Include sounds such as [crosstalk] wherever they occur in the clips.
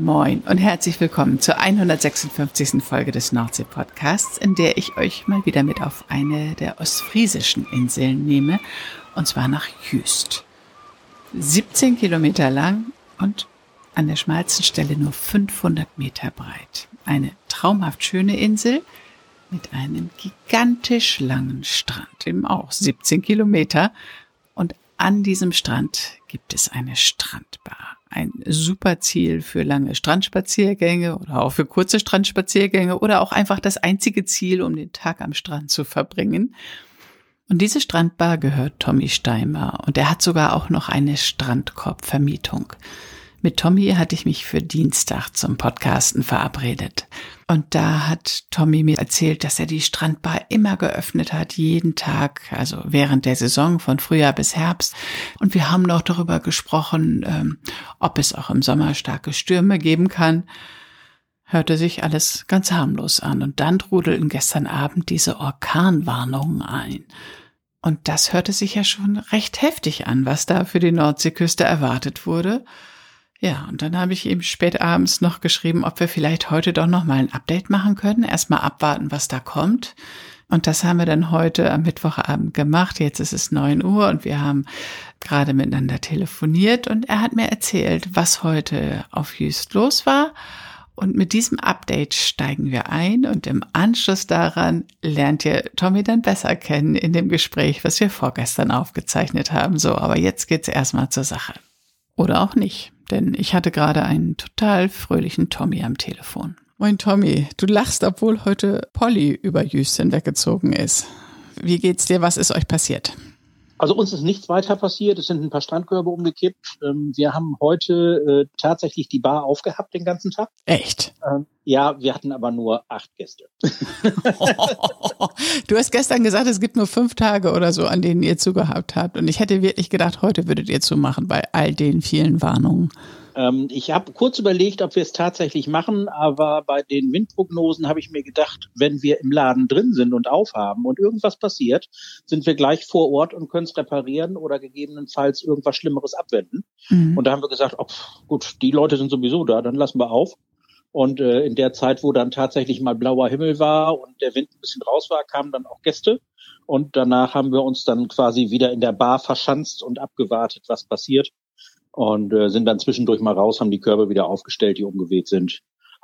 Moin und herzlich willkommen zur 156. Folge des Nordsee-Podcasts, in der ich euch mal wieder mit auf eine der ostfriesischen Inseln nehme, und zwar nach Jüst. 17 Kilometer lang und an der schmalsten Stelle nur 500 Meter breit. Eine traumhaft schöne Insel mit einem gigantisch langen Strand, eben auch 17 Kilometer. Und an diesem Strand gibt es eine Strandbar ein super Ziel für lange Strandspaziergänge oder auch für kurze Strandspaziergänge oder auch einfach das einzige Ziel, um den Tag am Strand zu verbringen. Und diese Strandbar gehört Tommy Steimer und er hat sogar auch noch eine Strandkorbvermietung. Mit Tommy hatte ich mich für Dienstag zum Podcasten verabredet. Und da hat Tommy mir erzählt, dass er die Strandbar immer geöffnet hat, jeden Tag, also während der Saison von Frühjahr bis Herbst. Und wir haben noch darüber gesprochen, ähm, ob es auch im Sommer starke Stürme geben kann. Hörte sich alles ganz harmlos an. Und dann trudelten gestern Abend diese Orkanwarnungen ein. Und das hörte sich ja schon recht heftig an, was da für die Nordseeküste erwartet wurde. Ja, und dann habe ich ihm spät abends noch geschrieben, ob wir vielleicht heute doch noch mal ein Update machen können. Erstmal abwarten, was da kommt. Und das haben wir dann heute am Mittwochabend gemacht. Jetzt ist es neun Uhr und wir haben gerade miteinander telefoniert und er hat mir erzählt, was heute auf Jüst los war. Und mit diesem Update steigen wir ein und im Anschluss daran lernt ihr Tommy dann besser kennen in dem Gespräch, was wir vorgestern aufgezeichnet haben. So, aber jetzt geht's erstmal zur Sache. Oder auch nicht denn ich hatte gerade einen total fröhlichen Tommy am Telefon. Moin Tommy, du lachst, obwohl heute Polly über Jüsten weggezogen ist. Wie geht's dir? Was ist euch passiert? Also uns ist nichts weiter passiert. Es sind ein paar Strandkörbe umgekippt. Ähm, wir haben heute äh, tatsächlich die Bar aufgehabt den ganzen Tag. Echt? Ähm, ja, wir hatten aber nur acht Gäste. [laughs] du hast gestern gesagt, es gibt nur fünf Tage oder so, an denen ihr zugehabt habt. Und ich hätte wirklich gedacht, heute würdet ihr zumachen bei all den vielen Warnungen. Ähm, ich habe kurz überlegt, ob wir es tatsächlich machen, aber bei den Windprognosen habe ich mir gedacht, wenn wir im Laden drin sind und aufhaben und irgendwas passiert, sind wir gleich vor Ort und können es reparieren oder gegebenenfalls irgendwas Schlimmeres abwenden. Mhm. Und da haben wir gesagt, oh, gut, die Leute sind sowieso da, dann lassen wir auf. Und äh, in der Zeit, wo dann tatsächlich mal blauer Himmel war und der Wind ein bisschen raus war, kamen dann auch Gäste. Und danach haben wir uns dann quasi wieder in der Bar verschanzt und abgewartet, was passiert und äh, sind dann zwischendurch mal raus, haben die Körbe wieder aufgestellt, die umgeweht sind.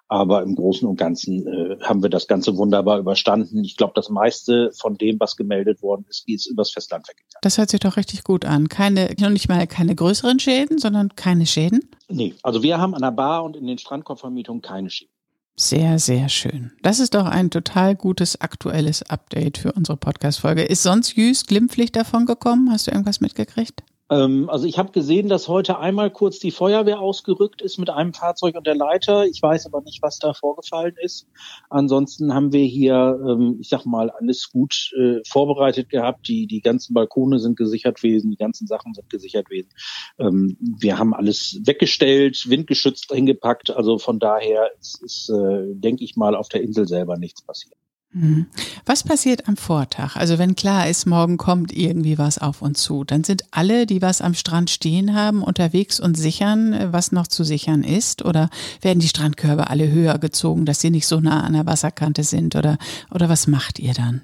Aber im Großen und Ganzen äh, haben wir das Ganze wunderbar überstanden. Ich glaube, das meiste von dem, was gemeldet worden ist, ist übers Festland weggegangen. Das hört sich doch richtig gut an. Keine, noch nicht mal keine größeren Schäden, sondern keine Schäden? Nee, also wir haben an der Bar und in den Strandkorbvermietungen keine Schäden. Sehr, sehr schön. Das ist doch ein total gutes aktuelles Update für unsere Podcast-Folge. Ist sonst Jüst glimpflich davon gekommen? Hast du irgendwas mitgekriegt? Ähm, also ich habe gesehen, dass heute einmal kurz die Feuerwehr ausgerückt ist mit einem Fahrzeug und der Leiter. Ich weiß aber nicht, was da vorgefallen ist. Ansonsten haben wir hier, ähm, ich sag mal, alles gut äh, vorbereitet gehabt. Die, die ganzen Balkone sind gesichert gewesen, die ganzen Sachen sind gesichert gewesen. Ähm, wir haben alles weggestellt, windgeschützt hingepackt. Also von daher ist, ist äh, denke ich mal, auf der Insel selber nichts passiert. Mhm. Was passiert am Vortag? Also wenn klar ist, morgen kommt irgendwie was auf uns zu, dann sind alle, die was am Strand stehen haben, unterwegs und sichern, was noch zu sichern ist? Oder werden die Strandkörbe alle höher gezogen, dass sie nicht so nah an der Wasserkante sind? Oder, oder was macht ihr dann?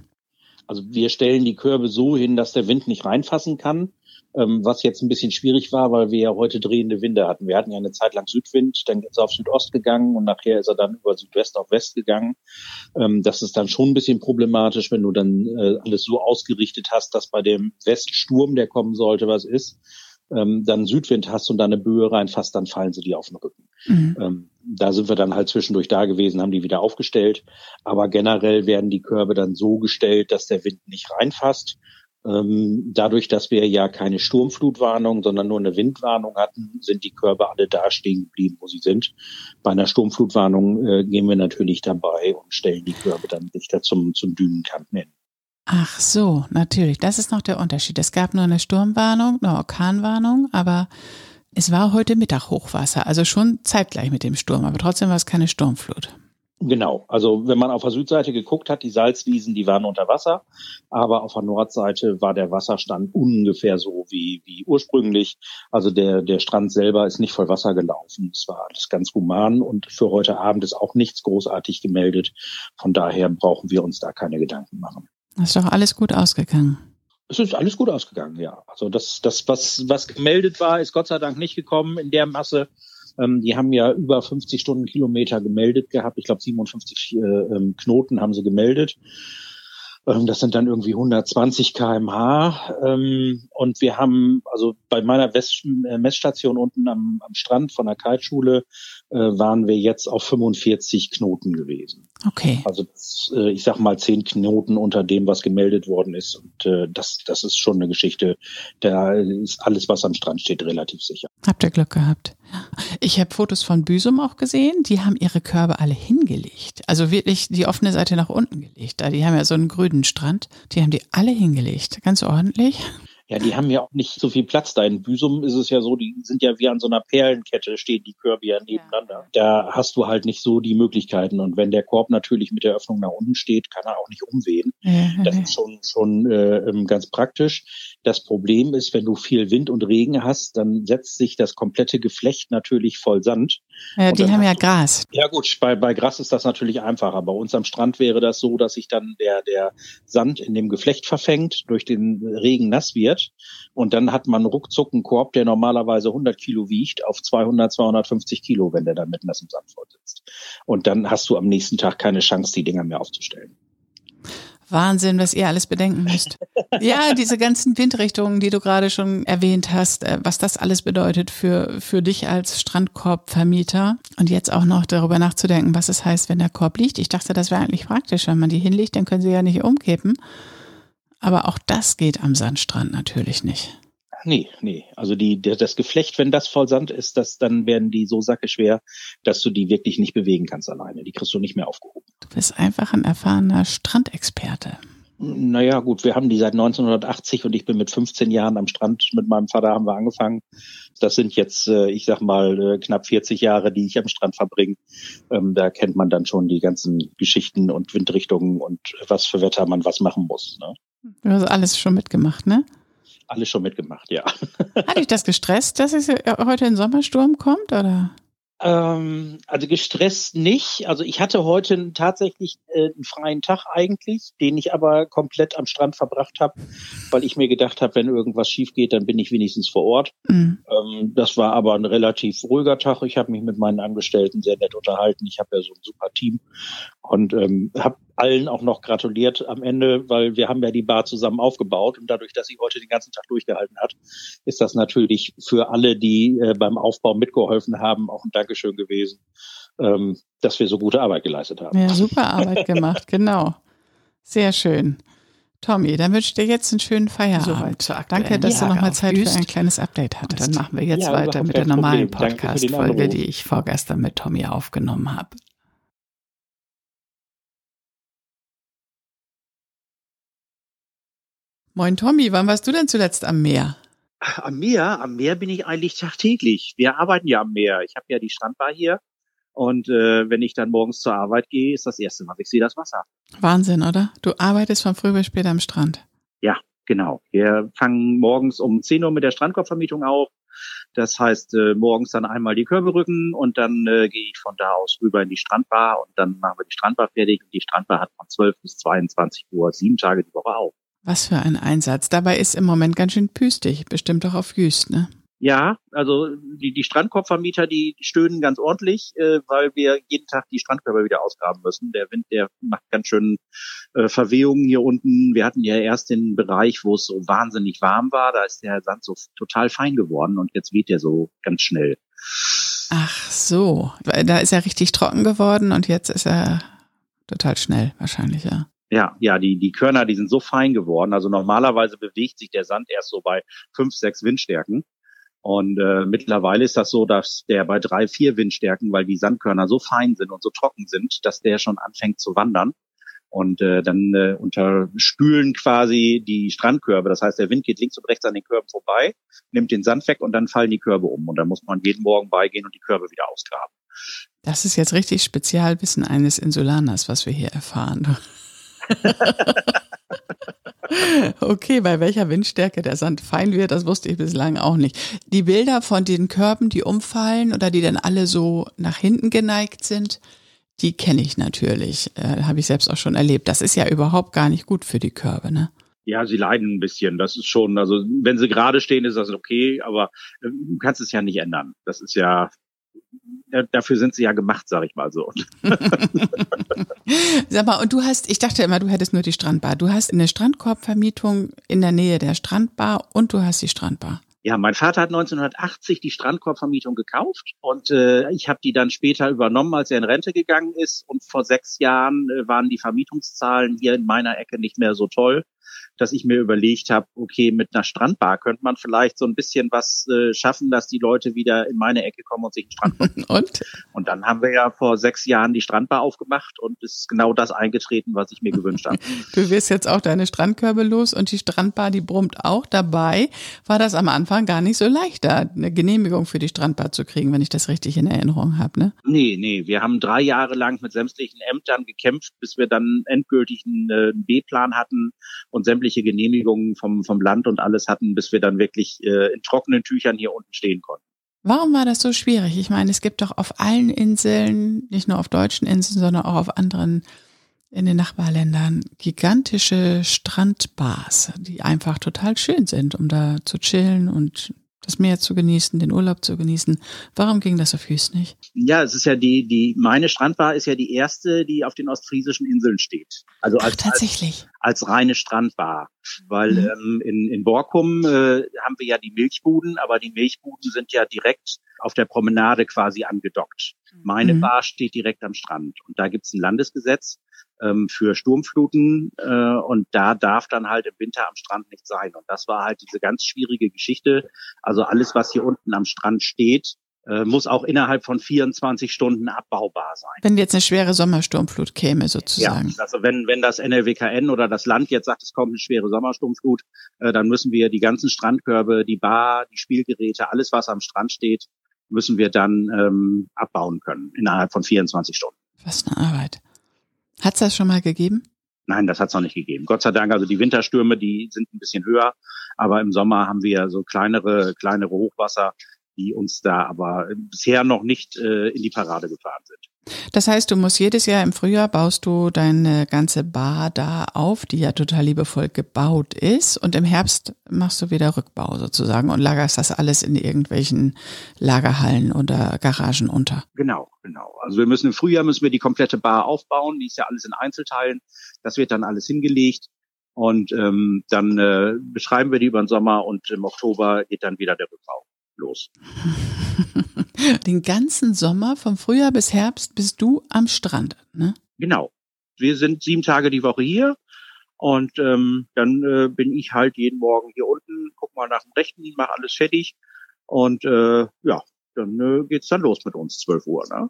Also wir stellen die Körbe so hin, dass der Wind nicht reinfassen kann ähm, was jetzt ein bisschen schwierig war, weil wir ja heute drehende Winde hatten. Wir hatten ja eine Zeit lang Südwind, dann ist er auf Südost gegangen und nachher ist er dann über Südwest auf West gegangen. Ähm, das ist dann schon ein bisschen problematisch, wenn du dann äh, alles so ausgerichtet hast, dass bei dem Weststurm, der kommen sollte, was ist, ähm, dann Südwind hast und da eine Böe reinfasst, dann fallen sie dir auf den Rücken. Mhm. Ähm, da sind wir dann halt zwischendurch da gewesen, haben die wieder aufgestellt. Aber generell werden die Körbe dann so gestellt, dass der Wind nicht reinfasst dadurch, dass wir ja keine Sturmflutwarnung, sondern nur eine Windwarnung hatten, sind die Körbe alle da stehen geblieben, wo sie sind. Bei einer Sturmflutwarnung äh, gehen wir natürlich dabei und stellen die Körbe dann dichter zum, zum Dünenkanten hin. Ach so, natürlich. Das ist noch der Unterschied. Es gab nur eine Sturmwarnung, eine Orkanwarnung, aber es war heute Mittag Hochwasser, also schon zeitgleich mit dem Sturm, aber trotzdem war es keine Sturmflut. Genau, also wenn man auf der Südseite geguckt hat, die Salzwiesen, die waren unter Wasser, aber auf der Nordseite war der Wasserstand ungefähr so wie, wie ursprünglich. Also der, der Strand selber ist nicht voll Wasser gelaufen. Es war alles ganz human und für heute Abend ist auch nichts großartig gemeldet. Von daher brauchen wir uns da keine Gedanken machen. ist doch alles gut ausgegangen. Es ist alles gut ausgegangen, ja. Also das, das was, was gemeldet war, ist Gott sei Dank nicht gekommen in der Masse. Ähm, die haben ja über 50 Stundenkilometer gemeldet gehabt. Ich glaube 57 äh, ähm, Knoten haben sie gemeldet. Ähm, das sind dann irgendwie 120 kmh. Ähm, und wir haben, also bei meiner West äh, Messstation unten am, am Strand von der Kiteschule äh, waren wir jetzt auf 45 Knoten gewesen. Okay. Also äh, ich sag mal zehn Knoten unter dem, was gemeldet worden ist. Und äh, das, das ist schon eine Geschichte. Da ist alles, was am Strand steht, relativ sicher. Habt ihr Glück gehabt. Ich habe Fotos von Büsum auch gesehen. Die haben ihre Körbe alle hingelegt. Also wirklich die offene Seite nach unten gelegt. Da die haben ja so einen grünen Strand. Die haben die alle hingelegt. Ganz ordentlich. Ja, die haben ja auch nicht so viel Platz da. In Büsum ist es ja so, die sind ja wie an so einer Perlenkette, stehen die Körbe ja nebeneinander. Ja. Da hast du halt nicht so die Möglichkeiten. Und wenn der Korb natürlich mit der Öffnung nach unten steht, kann er auch nicht umwehen. Ja. Das ist schon, schon äh, ähm, ganz praktisch. Das Problem ist, wenn du viel Wind und Regen hast, dann setzt sich das komplette Geflecht natürlich voll Sand. Ja, die haben ja Gras. Ja gut, bei, bei Gras ist das natürlich einfacher. Bei uns am Strand wäre das so, dass sich dann der, der Sand in dem Geflecht verfängt, durch den Regen nass wird und dann hat man ruckzuck einen Korb, der normalerweise 100 Kilo wiegt, auf 200, 250 Kilo, wenn der dann mit nassem Sand vorsitzt. Und dann hast du am nächsten Tag keine Chance, die Dinger mehr aufzustellen. Wahnsinn, was ihr alles bedenken müsst. [laughs] ja, diese ganzen Windrichtungen, die du gerade schon erwähnt hast, äh, was das alles bedeutet für, für dich als Strandkorbvermieter. Und jetzt auch noch darüber nachzudenken, was es heißt, wenn der Korb liegt. Ich dachte, das wäre eigentlich praktisch. Wenn man die hinlegt, dann können sie ja nicht umkippen. Aber auch das geht am Sandstrand natürlich nicht. Nee, nee. Also die, das Geflecht, wenn das voll Sand ist, das, dann werden die so sackeschwer, dass du die wirklich nicht bewegen kannst alleine. Die kriegst du nicht mehr aufgehoben. Du bist einfach ein erfahrener Strandexperte. Naja, gut, wir haben die seit 1980 und ich bin mit 15 Jahren am Strand. Mit meinem Vater haben wir angefangen. Das sind jetzt, äh, ich sag mal, äh, knapp 40 Jahre, die ich am Strand verbringe. Ähm, da kennt man dann schon die ganzen Geschichten und Windrichtungen und was für Wetter man was machen muss. Ne? Du hast alles schon mitgemacht, ne? Alles schon mitgemacht, ja. [laughs] Hat dich das gestresst, dass es heute ein Sommersturm kommt, oder? Ähm, also gestresst nicht. Also ich hatte heute tatsächlich äh, einen freien Tag eigentlich, den ich aber komplett am Strand verbracht habe, weil ich mir gedacht habe, wenn irgendwas schief geht, dann bin ich wenigstens vor Ort. Mhm. Ähm, das war aber ein relativ ruhiger Tag. Ich habe mich mit meinen Angestellten sehr nett unterhalten. Ich habe ja so ein super Team und ähm, habe allen auch noch gratuliert am Ende, weil wir haben ja die Bar zusammen aufgebaut und dadurch, dass sie heute den ganzen Tag durchgehalten hat, ist das natürlich für alle, die äh, beim Aufbau mitgeholfen haben, auch ein Dankeschön gewesen, ähm, dass wir so gute Arbeit geleistet haben. Ja, super Arbeit gemacht, genau. Sehr schön. Tommy, dann wünsche ich dir jetzt einen schönen Feierabend. So Danke, dass ja, du nochmal Zeit für ein kleines Update hattest. Und dann machen wir jetzt ja, weiter mit der normalen Podcast-Folge, die ich vorgestern mit Tommy aufgenommen habe. Moin Tommy, wann warst du denn zuletzt am Meer? Am Meer? Am Meer bin ich eigentlich tagtäglich. Wir arbeiten ja am Meer. Ich habe ja die Strandbar hier. Und äh, wenn ich dann morgens zur Arbeit gehe, ist das erste, was ich sehe, das Wasser. Wahnsinn, oder? Du arbeitest von früh bis spät am Strand. Ja, genau. Wir fangen morgens um 10 Uhr mit der Strandkorbvermietung auf. Das heißt, äh, morgens dann einmal die Körbe rücken und dann äh, gehe ich von da aus rüber in die Strandbar und dann machen wir die Strandbar fertig. Und die Strandbar hat von 12 bis 22 Uhr sieben Tage die Woche auf. Was für ein Einsatz. Dabei ist im Moment ganz schön püstig, bestimmt auch auf Jüst, ne? Ja, also die, die Strandkorbvermieter, die stöhnen ganz ordentlich, äh, weil wir jeden Tag die Strandkörper wieder ausgraben müssen. Der Wind, der macht ganz schön äh, Verwehungen hier unten. Wir hatten ja erst den Bereich, wo es so wahnsinnig warm war. Da ist der Sand so total fein geworden und jetzt weht der so ganz schnell. Ach so, da ist er richtig trocken geworden und jetzt ist er total schnell wahrscheinlich, ja. Ja, ja, die, die Körner, die sind so fein geworden. Also normalerweise bewegt sich der Sand erst so bei fünf, sechs Windstärken. Und äh, mittlerweile ist das so, dass der bei drei, vier Windstärken, weil die Sandkörner so fein sind und so trocken sind, dass der schon anfängt zu wandern. und äh, dann äh, unterspülen quasi die Strandkörbe. Das heißt, der Wind geht links und rechts an den Körben vorbei, nimmt den Sand weg und dann fallen die Körbe um. Und dann muss man jeden Morgen beigehen und die Körbe wieder ausgraben. Das ist jetzt richtig Spezialwissen eines Insulaners, was wir hier erfahren. [laughs] Okay, bei welcher Windstärke der Sand fein wird, das wusste ich bislang auch nicht. Die Bilder von den Körben, die umfallen oder die dann alle so nach hinten geneigt sind, die kenne ich natürlich, äh, habe ich selbst auch schon erlebt. Das ist ja überhaupt gar nicht gut für die Körbe, ne? Ja, sie leiden ein bisschen. Das ist schon, also wenn sie gerade stehen, ist das okay, aber äh, du kannst es ja nicht ändern. Das ist ja, dafür sind sie ja gemacht, sag ich mal so. [laughs] sag mal, und du hast, ich dachte immer, du hättest nur die Strandbar. Du hast eine Strandkorbvermietung in der Nähe der Strandbar und du hast die Strandbar. Ja, mein Vater hat 1980 die Strandkorbvermietung gekauft und äh, ich habe die dann später übernommen, als er in Rente gegangen ist. Und vor sechs Jahren äh, waren die Vermietungszahlen hier in meiner Ecke nicht mehr so toll dass ich mir überlegt habe, okay, mit einer Strandbar könnte man vielleicht so ein bisschen was äh, schaffen, dass die Leute wieder in meine Ecke kommen und sich einen Strand machen. [laughs] und? Und dann haben wir ja vor sechs Jahren die Strandbar aufgemacht und ist genau das eingetreten, was ich mir gewünscht habe. [laughs] Du wirst jetzt auch deine Strandkörbe los und die Strandbar, die brummt auch dabei. War das am Anfang gar nicht so leicht, da eine Genehmigung für die Strandbar zu kriegen, wenn ich das richtig in Erinnerung habe, ne? Nee, nee. Wir haben drei Jahre lang mit sämtlichen Ämtern gekämpft, bis wir dann endgültig einen, äh, einen B-Plan hatten und sämtliche sämtliche Genehmigungen vom, vom Land und alles hatten, bis wir dann wirklich äh, in trockenen Tüchern hier unten stehen konnten. Warum war das so schwierig? Ich meine, es gibt doch auf allen Inseln, nicht nur auf deutschen Inseln, sondern auch auf anderen in den Nachbarländern gigantische Strandbars, die einfach total schön sind, um da zu chillen und das Meer zu genießen, den Urlaub zu genießen. Warum ging das auf Hüß nicht? Ja, es ist ja die, die, meine Strandbar ist ja die erste, die auf den ostfriesischen Inseln steht. Also als, Ach, tatsächlich. Als, als reine Strandbar. Weil mhm. ähm, in, in Borkum äh, haben wir ja die Milchbuden, aber die Milchbuden sind ja direkt auf der Promenade quasi angedockt. Meine mhm. Bar steht direkt am Strand. Und da gibt's ein Landesgesetz, ähm, für Sturmfluten äh, und da darf dann halt im Winter am Strand nicht sein. Und das war halt diese ganz schwierige Geschichte. Also alles, was hier unten am Strand steht, äh, muss auch innerhalb von 24 Stunden abbaubar sein. Wenn jetzt eine schwere Sommersturmflut käme sozusagen. Ja, also wenn, wenn das NLWKN oder das Land jetzt sagt, es kommt eine schwere Sommersturmflut, äh, dann müssen wir die ganzen Strandkörbe, die Bar, die Spielgeräte, alles, was am Strand steht, müssen wir dann ähm, abbauen können innerhalb von 24 Stunden. Was eine Arbeit. Hat es das schon mal gegeben? Nein, das hat es noch nicht gegeben. Gott sei Dank, also die Winterstürme, die sind ein bisschen höher, aber im Sommer haben wir so kleinere, kleinere Hochwasser, die uns da aber bisher noch nicht äh, in die Parade gefahren sind. Das heißt, du musst jedes Jahr im Frühjahr baust du deine ganze Bar da auf, die ja total liebevoll gebaut ist. Und im Herbst machst du wieder Rückbau sozusagen und lagerst das alles in irgendwelchen Lagerhallen oder Garagen unter. Genau, genau. Also wir müssen im Frühjahr müssen wir die komplette Bar aufbauen. Die ist ja alles in Einzelteilen. Das wird dann alles hingelegt. Und ähm, dann äh, beschreiben wir die über den Sommer und im Oktober geht dann wieder der Rückbau los. [laughs] Den ganzen Sommer, vom Frühjahr bis Herbst, bist du am Strand, ne? Genau. Wir sind sieben Tage die Woche hier und ähm, dann äh, bin ich halt jeden Morgen hier unten, guck mal nach dem Rechten, mach alles fertig und äh, ja, dann äh, geht's dann los mit uns, 12 Uhr. Ne?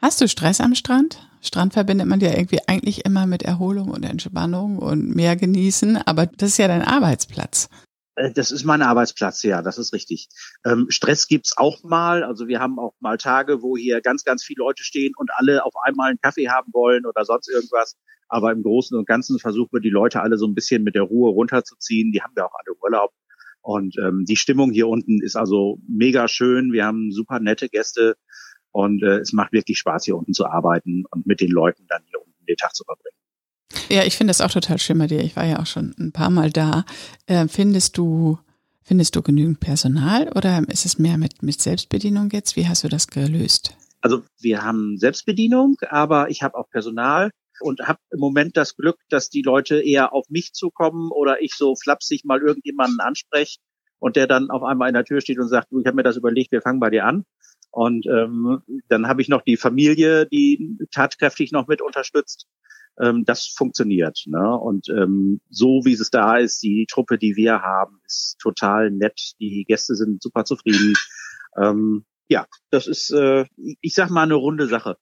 Hast du Stress am Strand? Strand verbindet man ja irgendwie eigentlich immer mit Erholung und Entspannung und mehr genießen, aber das ist ja dein Arbeitsplatz. Äh, das ist mein Arbeitsplatz, ja, das ist richtig. Ähm, Stress gibt's auch mal. Also wir haben auch mal Tage, wo hier ganz, ganz viele Leute stehen und alle auf einmal einen Kaffee haben wollen oder sonst irgendwas. Aber im Großen und Ganzen versuchen wir die Leute alle so ein bisschen mit der Ruhe runterzuziehen. Die haben ja auch alle Urlaub. Und ähm, die Stimmung hier unten ist also mega schön. Wir haben super nette Gäste und äh, es macht wirklich Spaß, hier unten zu arbeiten und mit den Leuten dann hier unten den Tag zu verbringen. Ja, ich finde das auch total schön bei dir. Ich war ja auch schon ein paar Mal da. Äh, findest du, findest du genügend Personal oder ist es mehr mit, mit Selbstbedienung jetzt? Wie hast du das gelöst? Also wir haben Selbstbedienung, aber ich habe auch Personal und habe im Moment das Glück, dass die Leute eher auf mich zukommen oder ich so flapsig mal irgendjemanden anspreche und der dann auf einmal in der Tür steht und sagt, du, ich habe mir das überlegt, wir fangen bei dir an. Und ähm, dann habe ich noch die Familie, die tatkräftig noch mit unterstützt ähm, das funktioniert. Ne? Und ähm, so wie es da ist, die Truppe, die wir haben, ist total nett. Die Gäste sind super zufrieden. Ähm, ja, das ist, äh, ich sag mal, eine runde Sache.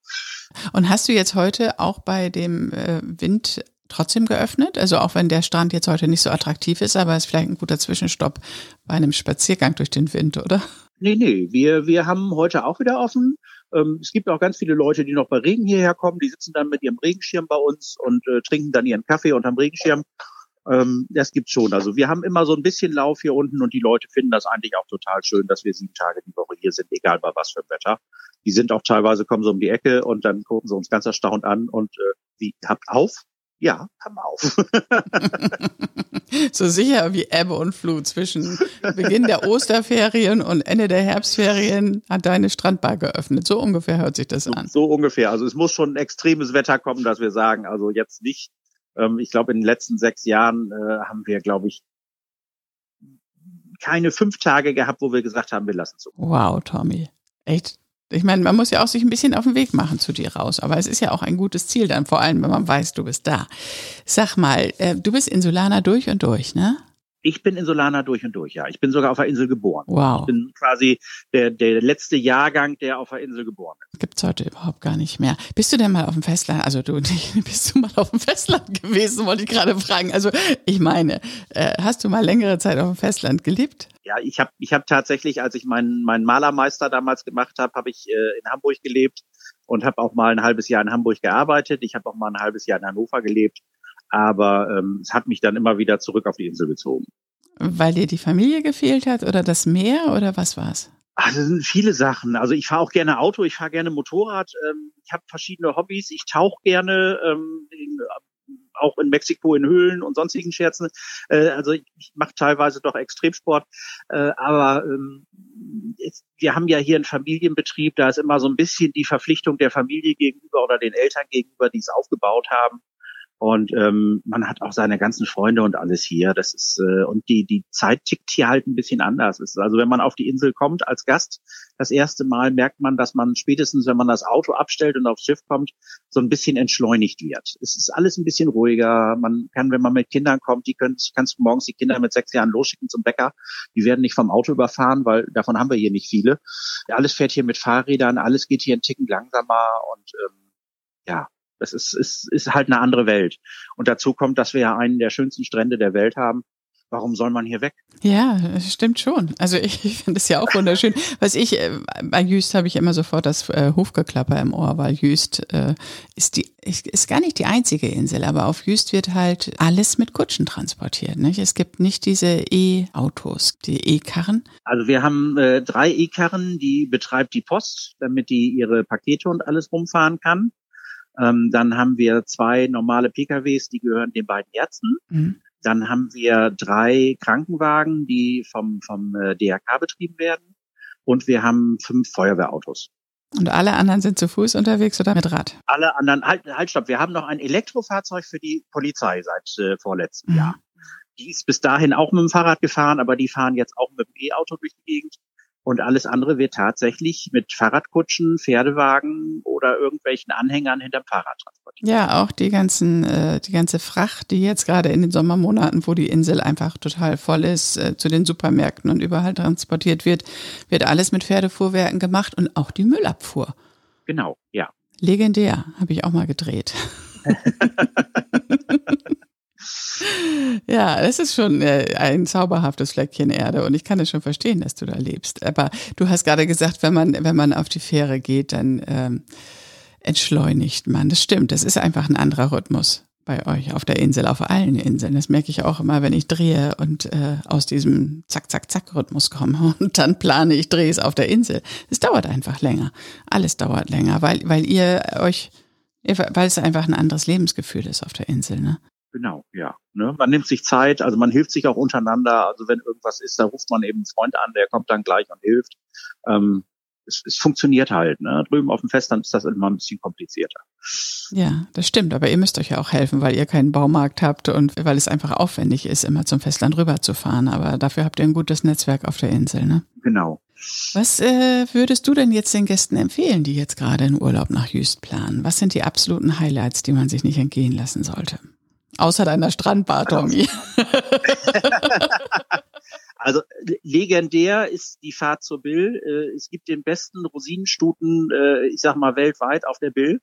Und hast du jetzt heute auch bei dem äh, Wind trotzdem geöffnet? Also auch wenn der Strand jetzt heute nicht so attraktiv ist, aber es ist vielleicht ein guter Zwischenstopp bei einem Spaziergang durch den Wind, oder? Nee, nee, wir, wir haben heute auch wieder offen. Ähm, es gibt auch ganz viele Leute, die noch bei Regen hierher kommen, die sitzen dann mit ihrem Regenschirm bei uns und äh, trinken dann ihren Kaffee unterm Regenschirm. Ähm, das gibt's schon. Also wir haben immer so ein bisschen Lauf hier unten und die Leute finden das eigentlich auch total schön, dass wir sieben Tage die Woche hier sind, egal bei was für Wetter. Die sind auch teilweise, kommen so um die Ecke und dann gucken sie uns ganz erstaunt an und äh, wie, habt auf? Ja, haben auf. [laughs] so sicher wie Ebbe und Flut zwischen Beginn der Osterferien und Ende der Herbstferien hat deine Strandbar geöffnet. So ungefähr hört sich das an. So ungefähr. Also es muss schon extremes Wetter kommen, dass wir sagen, also jetzt nicht ähm, ich glaube, in den letzten sechs Jahren äh, haben wir, glaube ich, keine fünf Tage gehabt, wo wir gesagt haben, wir lassen es so. Wow, Tommy. Echt? Ich meine, man muss ja auch sich ein bisschen auf den Weg machen zu dir raus, aber es ist ja auch ein gutes Ziel dann, vor allem wenn man weiß, du bist da. Sag mal, äh, du bist Insulaner durch und durch, ne? Ich bin Insulaner durch und durch, ja. Ich bin sogar auf der Insel geboren. Wow. Ich bin quasi der, der letzte Jahrgang, der auf der Insel geboren ist. Gibt's heute überhaupt gar nicht mehr. Bist du denn mal auf dem Festland, also du [laughs] bist du mal auf dem Festland gewesen, wollte ich gerade fragen. Also ich meine, äh, hast du mal längere Zeit auf dem Festland gelebt? Ja, ich habe ich hab tatsächlich, als ich meinen meinen Malermeister damals gemacht habe, habe ich äh, in Hamburg gelebt und habe auch mal ein halbes Jahr in Hamburg gearbeitet. Ich habe auch mal ein halbes Jahr in Hannover gelebt aber ähm, es hat mich dann immer wieder zurück auf die Insel gezogen. Weil dir die Familie gefehlt hat oder das Meer oder was war's? Also das sind viele Sachen. Also ich fahre auch gerne Auto, ich fahre gerne Motorrad, ähm, ich habe verschiedene Hobbys, ich tauche gerne, ähm, in, auch in Mexiko in Höhlen und sonstigen Scherzen. Äh, also ich, ich mache teilweise doch Extremsport, äh, aber ähm, wir haben ja hier einen Familienbetrieb, da ist immer so ein bisschen die Verpflichtung der Familie gegenüber oder den Eltern gegenüber, die es aufgebaut haben. Und ähm, man hat auch seine ganzen Freunde und alles hier. Das ist äh, und die die Zeit tickt hier halt ein bisschen anders. Ist also wenn man auf die Insel kommt als Gast, das erste Mal merkt man, dass man spätestens, wenn man das Auto abstellt und aufs Schiff kommt, so ein bisschen entschleunigt wird. Es ist alles ein bisschen ruhiger. Man kann, wenn man mit Kindern kommt, die können, kannst du morgens die Kinder mit sechs Jahren losschicken zum Bäcker. Die werden nicht vom Auto überfahren, weil davon haben wir hier nicht viele. Alles fährt hier mit Fahrrädern, alles geht hier einen Ticken langsamer und ähm, ja, das ist, ist, ist halt eine andere Welt. Und dazu kommt, dass wir ja einen der schönsten Strände der Welt haben. Warum soll man hier weg? Ja, stimmt schon. Also ich, ich finde es ja auch wunderschön. [laughs] Was ich, äh, bei Jüst habe ich immer sofort das äh, Hufgeklapper im Ohr, weil Jüst äh, ist die, ist gar nicht die einzige Insel, aber auf Jüst wird halt alles mit Kutschen transportiert. Nicht? Es gibt nicht diese E-Autos, die E-Karren. Also wir haben äh, drei E-Karren, die betreibt die Post, damit die ihre Pakete und alles rumfahren kann. Ähm, dann haben wir zwei normale PKWs, die gehören den beiden Ärzten. Mhm. Dann haben wir drei Krankenwagen, die vom, vom äh, DRK betrieben werden. Und wir haben fünf Feuerwehrautos. Und alle anderen sind zu Fuß unterwegs oder mit Rad? Alle anderen, halt, halt, stopp. Wir haben noch ein Elektrofahrzeug für die Polizei seit äh, vorletztem mhm. Jahr. Die ist bis dahin auch mit dem Fahrrad gefahren, aber die fahren jetzt auch mit dem E-Auto durch die Gegend. Und alles andere wird tatsächlich mit Fahrradkutschen, Pferdewagen oder irgendwelchen Anhängern hinterm Fahrrad transportiert. Ja, auch die ganzen, äh, die ganze Fracht, die jetzt gerade in den Sommermonaten, wo die Insel einfach total voll ist, äh, zu den Supermärkten und überall transportiert wird, wird alles mit Pferdefuhrwerken gemacht und auch die Müllabfuhr. Genau, ja. Legendär, habe ich auch mal gedreht. [laughs] Ja, es ist schon äh, ein zauberhaftes Fleckchen Erde und ich kann es schon verstehen, dass du da lebst. Aber du hast gerade gesagt, wenn man, wenn man auf die Fähre geht, dann ähm, entschleunigt man. Das stimmt, das ist einfach ein anderer Rhythmus bei euch auf der Insel, auf allen Inseln. Das merke ich auch immer, wenn ich drehe und äh, aus diesem Zack-Zack-Zack-Rhythmus komme [laughs] und dann plane ich Drehs auf der Insel. Es dauert einfach länger. Alles dauert länger, weil, weil ihr euch, weil es einfach ein anderes Lebensgefühl ist auf der Insel, ne? Genau, ja. Ne? Man nimmt sich Zeit, also man hilft sich auch untereinander. Also wenn irgendwas ist, da ruft man eben einen Freund an, der kommt dann gleich und hilft. Ähm, es, es funktioniert halt. Ne? Drüben auf dem Festland ist das immer ein bisschen komplizierter. Ja, das stimmt. Aber ihr müsst euch ja auch helfen, weil ihr keinen Baumarkt habt und weil es einfach aufwendig ist, immer zum Festland rüberzufahren. Aber dafür habt ihr ein gutes Netzwerk auf der Insel, ne? Genau. Was äh, würdest du denn jetzt den Gästen empfehlen, die jetzt gerade einen Urlaub nach Jüst planen? Was sind die absoluten Highlights, die man sich nicht entgehen lassen sollte? Außer deiner Strandbar, Tommy. [laughs] Also legendär ist die Fahrt zur Bill. Äh, es gibt den besten Rosinenstuten, äh, ich sag mal weltweit auf der Bill.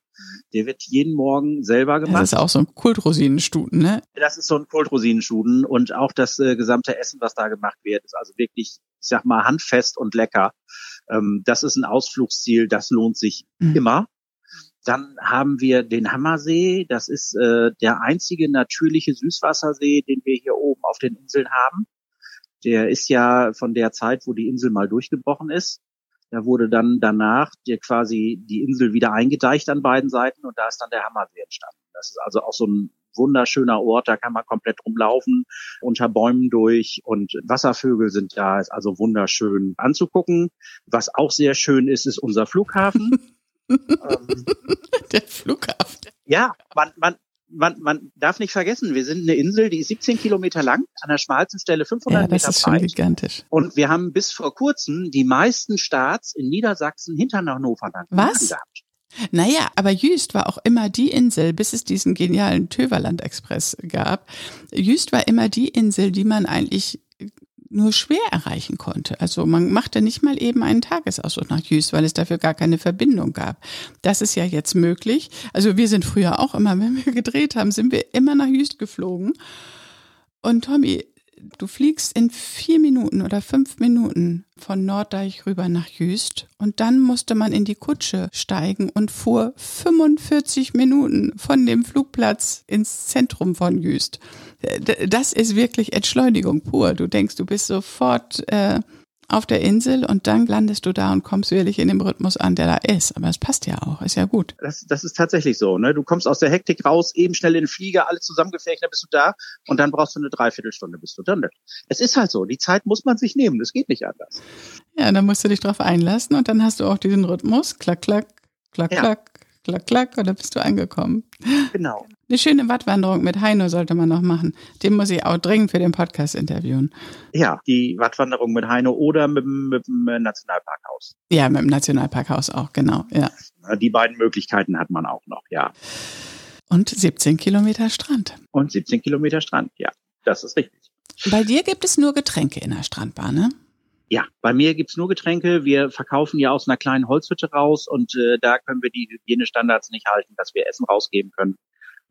Der wird jeden Morgen selber gemacht. Das ist auch so ein Kultrosinenstuten, ne? Das ist so ein Kultrosinenstuten und auch das äh, gesamte Essen, was da gemacht wird, ist also wirklich, ich sag mal handfest und lecker. Ähm, das ist ein Ausflugsziel, das lohnt sich mhm. immer. Dann haben wir den Hammersee. Das ist äh, der einzige natürliche Süßwassersee, den wir hier oben auf den Inseln haben. Der ist ja von der Zeit, wo die Insel mal durchgebrochen ist. Da wurde dann danach der quasi die Insel wieder eingedeicht an beiden Seiten und da ist dann der Hammersee entstanden. Das ist also auch so ein wunderschöner Ort, da kann man komplett rumlaufen, unter Bäumen durch und Wasservögel sind da, ist also wunderschön anzugucken. Was auch sehr schön ist, ist unser Flughafen. [laughs] ähm, [laughs] der Flughafen. Ja, man, man, man, man darf nicht vergessen, wir sind eine Insel, die ist 17 Kilometer lang, an der schmalsten Stelle 500 ja, das Meter ist schon gigantisch. Und wir haben bis vor kurzem die meisten Starts in Niedersachsen hinter Hannover lang Was? gehabt. Naja, aber Jüst war auch immer die Insel, bis es diesen genialen Töverland-Express gab. Jüst war immer die Insel, die man eigentlich nur schwer erreichen konnte. Also man machte nicht mal eben einen Tagesausflug nach Jüst, weil es dafür gar keine Verbindung gab. Das ist ja jetzt möglich. Also wir sind früher auch immer, wenn wir gedreht haben, sind wir immer nach Jüst geflogen. Und Tommy, du fliegst in vier Minuten oder fünf Minuten von Norddeich rüber nach Jüst und dann musste man in die Kutsche steigen und fuhr 45 Minuten von dem Flugplatz ins Zentrum von Jüst. Das ist wirklich Entschleunigung pur. Du denkst, du bist sofort äh, auf der Insel und dann landest du da und kommst wirklich in dem Rhythmus an, der da ist. Aber es passt ja auch, ist ja gut. Das, das ist tatsächlich so. Ne? Du kommst aus der Hektik raus, eben schnell in den Flieger, alle zusammengefecht, dann bist du da und dann brauchst du eine Dreiviertelstunde, bis du dann. Es ist halt so, die Zeit muss man sich nehmen, das geht nicht anders. Ja, dann musst du dich drauf einlassen und dann hast du auch diesen Rhythmus, klack, klack, klack, ja. klack, klack, klack, und dann bist du angekommen. Genau. Eine schöne Wattwanderung mit Heino sollte man noch machen. Den muss ich auch dringend für den Podcast interviewen. Ja, die Wattwanderung mit Heino oder mit, mit dem Nationalparkhaus. Ja, mit dem Nationalparkhaus auch, genau, ja. Die beiden Möglichkeiten hat man auch noch, ja. Und 17 Kilometer Strand. Und 17 Kilometer Strand, ja. Das ist richtig. Bei dir gibt es nur Getränke in der Strandbahn, ne? Ja, bei mir gibt's nur Getränke. Wir verkaufen ja aus einer kleinen Holzhütte raus und äh, da können wir die Hygienestandards nicht halten, dass wir Essen rausgeben können.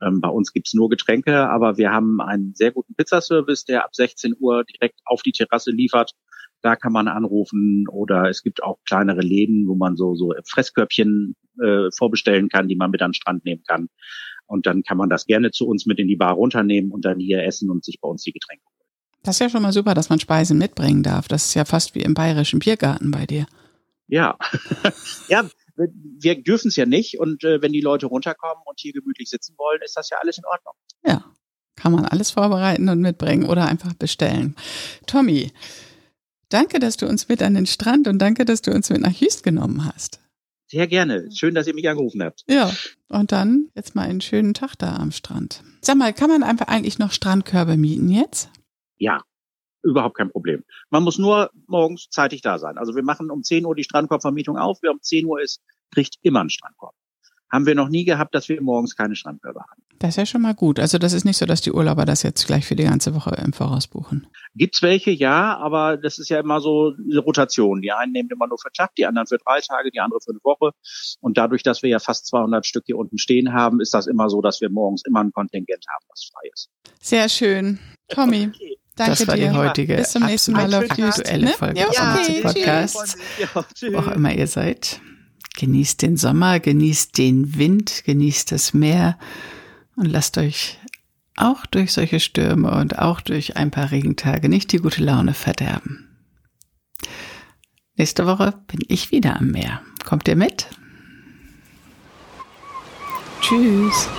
Ähm, bei uns gibt's nur Getränke, aber wir haben einen sehr guten Pizzaservice, der ab 16 Uhr direkt auf die Terrasse liefert. Da kann man anrufen oder es gibt auch kleinere Läden, wo man so, so Fresskörbchen äh, vorbestellen kann, die man mit an den Strand nehmen kann. Und dann kann man das gerne zu uns mit in die Bar runternehmen und dann hier essen und sich bei uns die Getränke. Das ist ja schon mal super, dass man Speisen mitbringen darf. Das ist ja fast wie im bayerischen Biergarten bei dir. Ja, [laughs] ja, wir dürfen es ja nicht. Und äh, wenn die Leute runterkommen und hier gemütlich sitzen wollen, ist das ja alles in Ordnung. Ja, kann man alles vorbereiten und mitbringen oder einfach bestellen. Tommy, danke, dass du uns mit an den Strand und danke, dass du uns mit nach Jüst genommen hast. Sehr gerne. Schön, dass ihr mich angerufen habt. Ja, und dann jetzt mal einen schönen Tag da am Strand. Sag mal, kann man einfach eigentlich noch Strandkörbe mieten jetzt? Ja, überhaupt kein Problem. Man muss nur morgens zeitig da sein. Also wir machen um 10 Uhr die Strandkorbvermietung auf. Wer um 10 Uhr ist, kriegt immer einen Strandkorb. Haben wir noch nie gehabt, dass wir morgens keine Strandkörbe haben. Das ist ja schon mal gut. Also das ist nicht so, dass die Urlauber das jetzt gleich für die ganze Woche im Voraus buchen. Gibt's welche, ja, aber das ist ja immer so eine Rotation. Die einen nehmen immer nur für Tag, die anderen für drei Tage, die andere für eine Woche. Und dadurch, dass wir ja fast 200 Stück hier unten stehen haben, ist das immer so, dass wir morgens immer ein Kontingent haben, was frei ist. Sehr schön. Tommy. Okay. Danke das war dir. die heutige Bis zum nächsten Mal auf aktuelle ne? Folge ja, okay. des Podcasts. Wo auch immer ihr seid. Genießt den Sommer, genießt den Wind, genießt das Meer und lasst euch auch durch solche Stürme und auch durch ein paar Regentage nicht die gute Laune verderben. Nächste Woche bin ich wieder am Meer. Kommt ihr mit? Tschüss.